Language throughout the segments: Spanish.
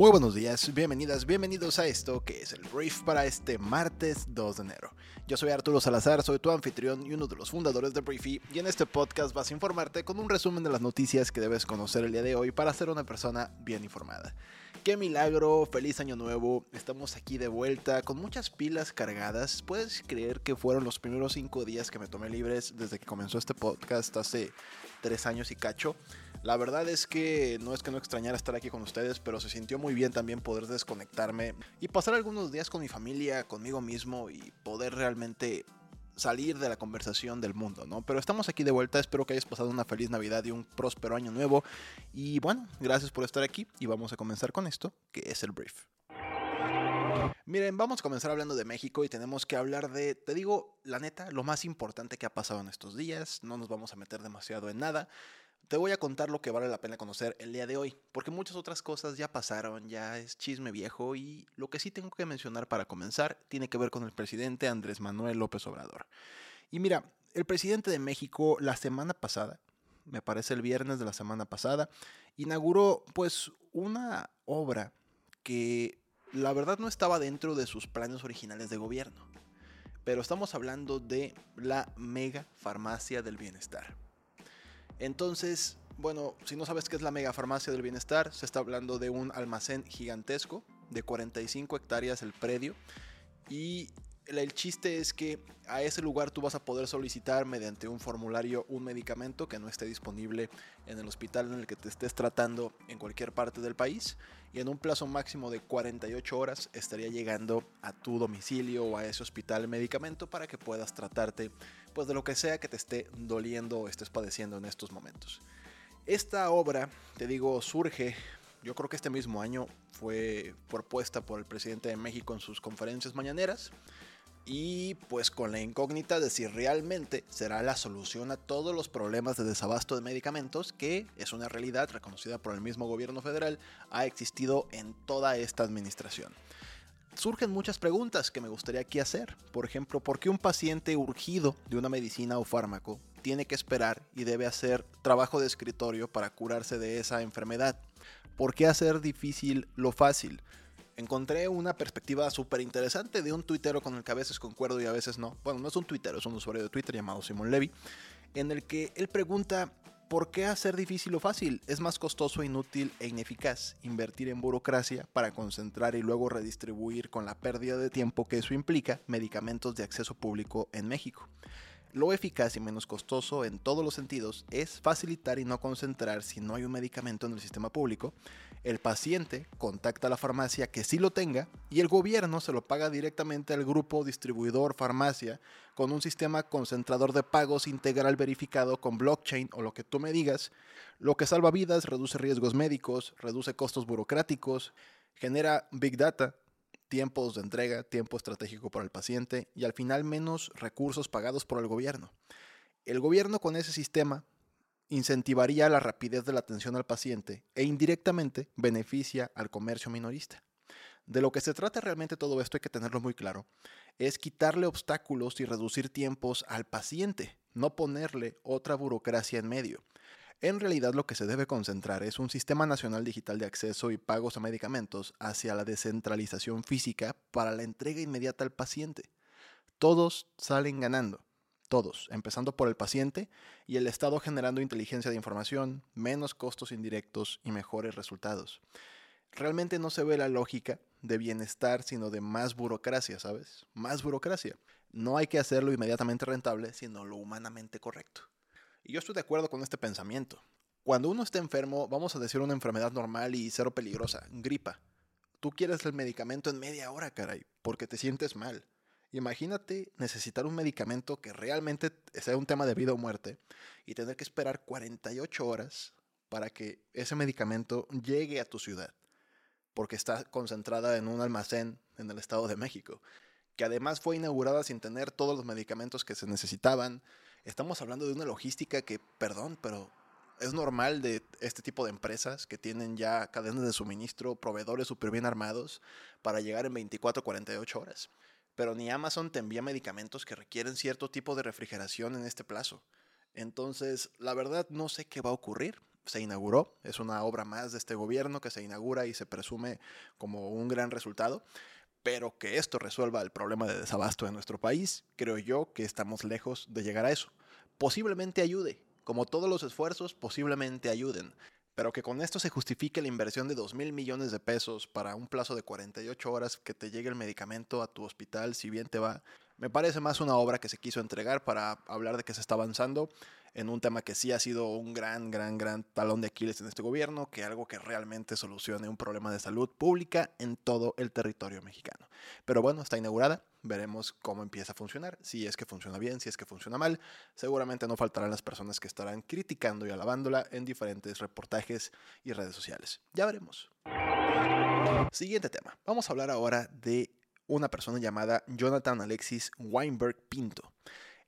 Muy buenos días, bienvenidas, bienvenidos a esto que es el brief para este martes 2 de enero. Yo soy Arturo Salazar, soy tu anfitrión y uno de los fundadores de Briefy y en este podcast vas a informarte con un resumen de las noticias que debes conocer el día de hoy para ser una persona bien informada. Qué milagro, feliz año nuevo, estamos aquí de vuelta con muchas pilas cargadas. ¿Puedes creer que fueron los primeros cinco días que me tomé libres desde que comenzó este podcast hace tres años y cacho? La verdad es que no es que no extrañara estar aquí con ustedes, pero se sintió muy bien también poder desconectarme y pasar algunos días con mi familia, conmigo mismo y poder realmente salir de la conversación del mundo, ¿no? Pero estamos aquí de vuelta, espero que hayas pasado una feliz Navidad y un próspero año nuevo. Y bueno, gracias por estar aquí y vamos a comenzar con esto, que es el brief. Miren, vamos a comenzar hablando de México y tenemos que hablar de, te digo, la neta, lo más importante que ha pasado en estos días, no nos vamos a meter demasiado en nada, te voy a contar lo que vale la pena conocer el día de hoy, porque muchas otras cosas ya pasaron, ya es chisme viejo y lo que sí tengo que mencionar para comenzar tiene que ver con el presidente Andrés Manuel López Obrador. Y mira, el presidente de México la semana pasada, me parece el viernes de la semana pasada, inauguró pues una obra que la verdad no estaba dentro de sus planes originales de gobierno. Pero estamos hablando de la mega farmacia del bienestar. Entonces, bueno, si no sabes qué es la mega farmacia del bienestar, se está hablando de un almacén gigantesco de 45 hectáreas el predio y el chiste es que a ese lugar tú vas a poder solicitar mediante un formulario un medicamento que no esté disponible en el hospital en el que te estés tratando en cualquier parte del país y en un plazo máximo de 48 horas estaría llegando a tu domicilio o a ese hospital el medicamento para que puedas tratarte pues de lo que sea que te esté doliendo o estés padeciendo en estos momentos. Esta obra, te digo, surge yo creo que este mismo año fue propuesta por el presidente de México en sus conferencias mañaneras y pues con la incógnita de si realmente será la solución a todos los problemas de desabasto de medicamentos, que es una realidad reconocida por el mismo gobierno federal, ha existido en toda esta administración. Surgen muchas preguntas que me gustaría aquí hacer. Por ejemplo, ¿por qué un paciente urgido de una medicina o fármaco tiene que esperar y debe hacer trabajo de escritorio para curarse de esa enfermedad? ¿Por qué hacer difícil lo fácil? Encontré una perspectiva súper interesante de un tuitero con el que a veces concuerdo y a veces no. Bueno, no es un tuitero, es un usuario de Twitter llamado Simon Levy, en el que él pregunta, ¿por qué hacer difícil o fácil? Es más costoso, inútil e ineficaz invertir en burocracia para concentrar y luego redistribuir con la pérdida de tiempo que eso implica medicamentos de acceso público en México. Lo eficaz y menos costoso en todos los sentidos es facilitar y no concentrar si no hay un medicamento en el sistema público. El paciente contacta a la farmacia que sí lo tenga y el gobierno se lo paga directamente al grupo distribuidor farmacia con un sistema concentrador de pagos integral verificado con blockchain o lo que tú me digas, lo que salva vidas, reduce riesgos médicos, reduce costos burocráticos, genera big data, tiempos de entrega, tiempo estratégico para el paciente y al final menos recursos pagados por el gobierno. El gobierno con ese sistema incentivaría la rapidez de la atención al paciente e indirectamente beneficia al comercio minorista. De lo que se trata realmente todo esto hay que tenerlo muy claro, es quitarle obstáculos y reducir tiempos al paciente, no ponerle otra burocracia en medio. En realidad lo que se debe concentrar es un sistema nacional digital de acceso y pagos a medicamentos hacia la descentralización física para la entrega inmediata al paciente. Todos salen ganando, todos, empezando por el paciente y el Estado generando inteligencia de información, menos costos indirectos y mejores resultados. Realmente no se ve la lógica de bienestar, sino de más burocracia, ¿sabes? Más burocracia. No hay que hacerlo inmediatamente rentable, sino lo humanamente correcto. Y yo estoy de acuerdo con este pensamiento. Cuando uno está enfermo, vamos a decir una enfermedad normal y cero peligrosa, gripa. Tú quieres el medicamento en media hora, caray, porque te sientes mal. Imagínate necesitar un medicamento que realmente sea un tema de vida o muerte y tener que esperar 48 horas para que ese medicamento llegue a tu ciudad, porque está concentrada en un almacén en el Estado de México, que además fue inaugurada sin tener todos los medicamentos que se necesitaban, Estamos hablando de una logística que, perdón, pero es normal de este tipo de empresas que tienen ya cadenas de suministro, proveedores súper bien armados para llegar en 24 48 horas. Pero ni Amazon te envía medicamentos que requieren cierto tipo de refrigeración en este plazo. Entonces, la verdad no sé qué va a ocurrir. Se inauguró, es una obra más de este gobierno que se inaugura y se presume como un gran resultado, pero que esto resuelva el problema de desabasto en nuestro país, creo yo que estamos lejos de llegar a eso. Posiblemente ayude, como todos los esfuerzos, posiblemente ayuden, pero que con esto se justifique la inversión de 2 mil millones de pesos para un plazo de 48 horas que te llegue el medicamento a tu hospital, si bien te va, me parece más una obra que se quiso entregar para hablar de que se está avanzando en un tema que sí ha sido un gran, gran, gran talón de Aquiles en este gobierno, que algo que realmente solucione un problema de salud pública en todo el territorio mexicano. Pero bueno, está inaugurada, veremos cómo empieza a funcionar, si es que funciona bien, si es que funciona mal. Seguramente no faltarán las personas que estarán criticando y alabándola en diferentes reportajes y redes sociales. Ya veremos. Siguiente tema. Vamos a hablar ahora de una persona llamada Jonathan Alexis Weinberg Pinto.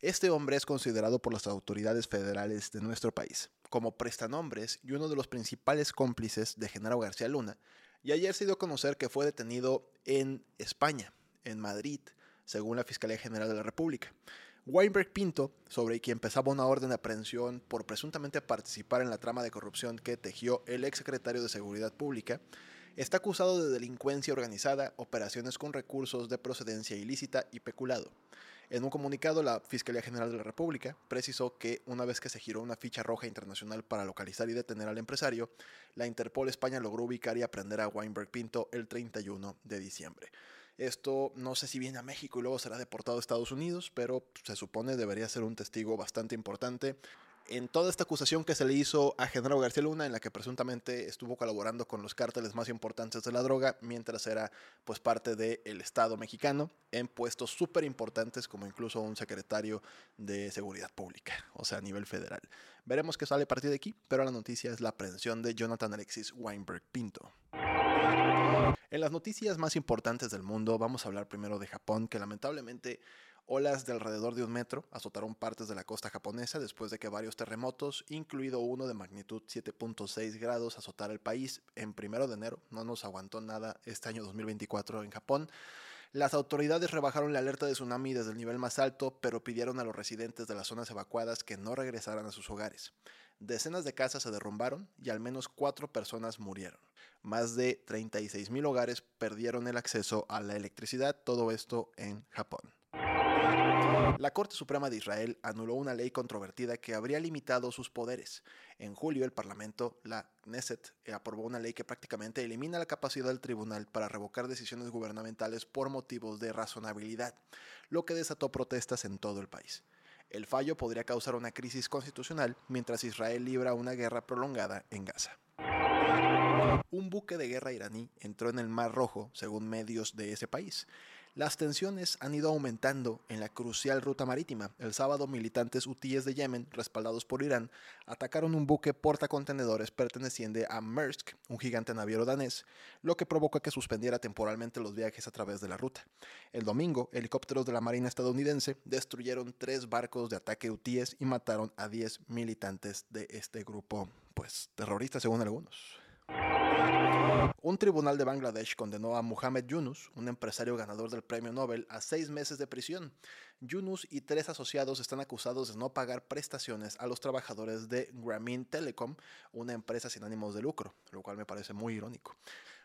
Este hombre es considerado por las autoridades federales de nuestro país como prestanombres y uno de los principales cómplices de Genaro García Luna, y ayer se dio a conocer que fue detenido en España, en Madrid, según la Fiscalía General de la República. Weinberg Pinto, sobre quien pesaba una orden de aprehensión por presuntamente participar en la trama de corrupción que tejió el exsecretario de Seguridad Pública, Está acusado de delincuencia organizada, operaciones con recursos de procedencia ilícita y peculado. En un comunicado, la Fiscalía General de la República precisó que una vez que se giró una ficha roja internacional para localizar y detener al empresario, la Interpol España logró ubicar y aprender a Weinberg Pinto el 31 de diciembre. Esto no sé si viene a México y luego será deportado a Estados Unidos, pero se supone debería ser un testigo bastante importante en toda esta acusación que se le hizo a Genaro García Luna, en la que presuntamente estuvo colaborando con los cárteles más importantes de la droga, mientras era pues parte del Estado mexicano, en puestos súper importantes como incluso un secretario de Seguridad Pública, o sea, a nivel federal. Veremos qué sale a partir de aquí, pero la noticia es la aprehensión de Jonathan Alexis Weinberg Pinto. En las noticias más importantes del mundo vamos a hablar primero de Japón, que lamentablemente Olas de alrededor de un metro azotaron partes de la costa japonesa después de que varios terremotos, incluido uno de magnitud 7.6 grados, azotara el país en primero de enero. No nos aguantó nada este año 2024 en Japón. Las autoridades rebajaron la alerta de tsunami desde el nivel más alto, pero pidieron a los residentes de las zonas evacuadas que no regresaran a sus hogares. Decenas de casas se derrumbaron y al menos cuatro personas murieron. Más de 36.000 hogares perdieron el acceso a la electricidad, todo esto en Japón. La Corte Suprema de Israel anuló una ley controvertida que habría limitado sus poderes. En julio, el Parlamento, la Knesset, aprobó una ley que prácticamente elimina la capacidad del tribunal para revocar decisiones gubernamentales por motivos de razonabilidad, lo que desató protestas en todo el país. El fallo podría causar una crisis constitucional mientras Israel libra una guerra prolongada en Gaza. Un buque de guerra iraní entró en el Mar Rojo, según medios de ese país. Las tensiones han ido aumentando en la crucial ruta marítima. El sábado, militantes hutíes de Yemen, respaldados por Irán, atacaron un buque portacontenedores perteneciente a Maersk, un gigante naviero danés, lo que provocó que suspendiera temporalmente los viajes a través de la ruta. El domingo, helicópteros de la Marina estadounidense destruyeron tres barcos de ataque hutíes y mataron a 10 militantes de este grupo, pues terrorista según algunos. Un tribunal de Bangladesh condenó a Muhammad Yunus, un empresario ganador del premio Nobel, a seis meses de prisión. Yunus y tres asociados están acusados de no pagar prestaciones a los trabajadores de Grameen Telecom, una empresa sin ánimos de lucro, lo cual me parece muy irónico.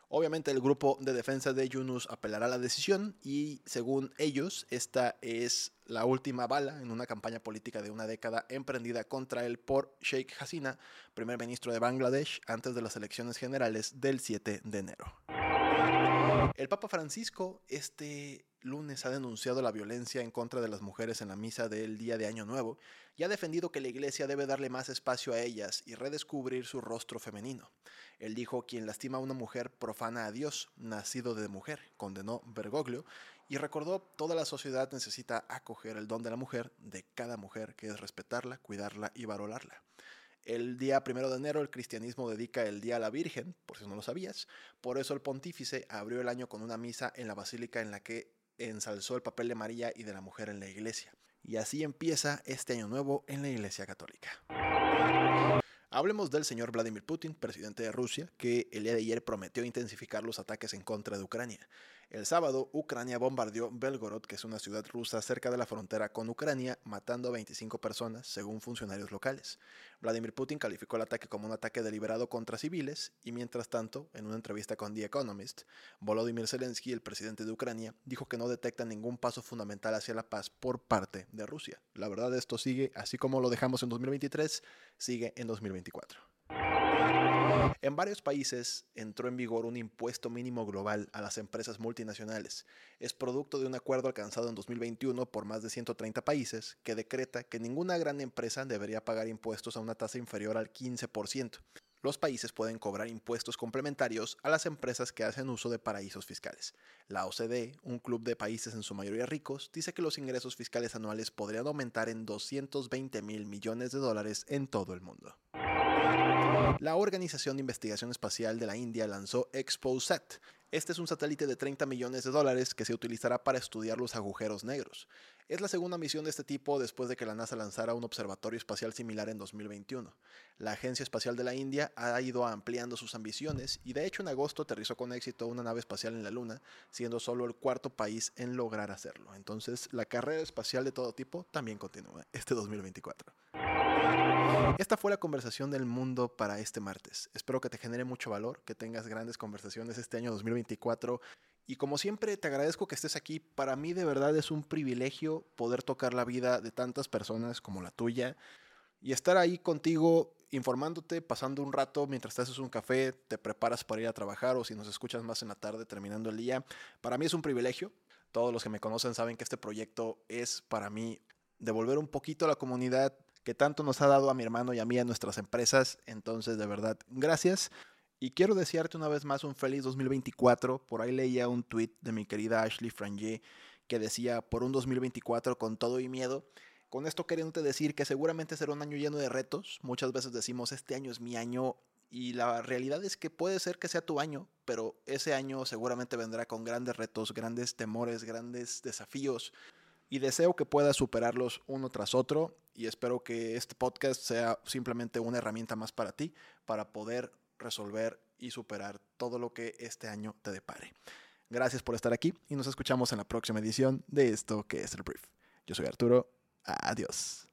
Obviamente el grupo de defensa de Yunus apelará la decisión y según ellos esta es la última bala en una campaña política de una década emprendida contra él por Sheikh Hasina, primer ministro de Bangladesh, antes de las elecciones generales del 7 de enero. El Papa Francisco este lunes ha denunciado la violencia en contra de las mujeres en la misa del día de Año Nuevo y ha defendido que la iglesia debe darle más espacio a ellas y redescubrir su rostro femenino. Él dijo, quien lastima a una mujer profana a Dios, nacido de mujer, condenó Bergoglio, y recordó, toda la sociedad necesita acoger el don de la mujer, de cada mujer, que es respetarla, cuidarla y valorarla. El día primero de enero el cristianismo dedica el Día a la Virgen, por si no lo sabías. Por eso el pontífice abrió el año con una misa en la basílica en la que ensalzó el papel de María y de la mujer en la iglesia. Y así empieza este año nuevo en la Iglesia Católica. Hablemos del señor Vladimir Putin, presidente de Rusia, que el día de ayer prometió intensificar los ataques en contra de Ucrania. El sábado, Ucrania bombardeó Belgorod, que es una ciudad rusa cerca de la frontera con Ucrania, matando a 25 personas, según funcionarios locales. Vladimir Putin calificó el ataque como un ataque deliberado contra civiles y, mientras tanto, en una entrevista con The Economist, Volodymyr Zelensky, el presidente de Ucrania, dijo que no detecta ningún paso fundamental hacia la paz por parte de Rusia. La verdad, esto sigue, así como lo dejamos en 2023, sigue en 2024. En varios países entró en vigor un impuesto mínimo global a las empresas multinacionales. Es producto de un acuerdo alcanzado en 2021 por más de 130 países que decreta que ninguna gran empresa debería pagar impuestos a una tasa inferior al 15%. Los países pueden cobrar impuestos complementarios a las empresas que hacen uso de paraísos fiscales. La OCDE, un club de países en su mayoría ricos, dice que los ingresos fiscales anuales podrían aumentar en 220 mil millones de dólares en todo el mundo. La Organización de Investigación Espacial de la India lanzó ExpoSat. Este es un satélite de 30 millones de dólares que se utilizará para estudiar los agujeros negros. Es la segunda misión de este tipo después de que la NASA lanzara un observatorio espacial similar en 2021. La Agencia Espacial de la India ha ido ampliando sus ambiciones y de hecho en agosto aterrizó con éxito una nave espacial en la Luna, siendo solo el cuarto país en lograr hacerlo. Entonces la carrera espacial de todo tipo también continúa este 2024. Esta fue la conversación del mundo para este martes. Espero que te genere mucho valor, que tengas grandes conversaciones este año 2024 y como siempre, te agradezco que estés aquí. Para mí de verdad es un privilegio poder tocar la vida de tantas personas como la tuya y estar ahí contigo informándote, pasando un rato mientras te haces un café, te preparas para ir a trabajar o si nos escuchas más en la tarde terminando el día. Para mí es un privilegio. Todos los que me conocen saben que este proyecto es para mí devolver un poquito a la comunidad que tanto nos ha dado a mi hermano y a mí a nuestras empresas. Entonces, de verdad, gracias. Y quiero desearte una vez más un feliz 2024. Por ahí leía un tweet de mi querida Ashley Frangé que decía, por un 2024 con todo y miedo. Con esto queriéndote decir que seguramente será un año lleno de retos. Muchas veces decimos, este año es mi año y la realidad es que puede ser que sea tu año, pero ese año seguramente vendrá con grandes retos, grandes temores, grandes desafíos. Y deseo que puedas superarlos uno tras otro y espero que este podcast sea simplemente una herramienta más para ti, para poder resolver y superar todo lo que este año te depare. Gracias por estar aquí y nos escuchamos en la próxima edición de esto que es el brief. Yo soy Arturo. Adiós.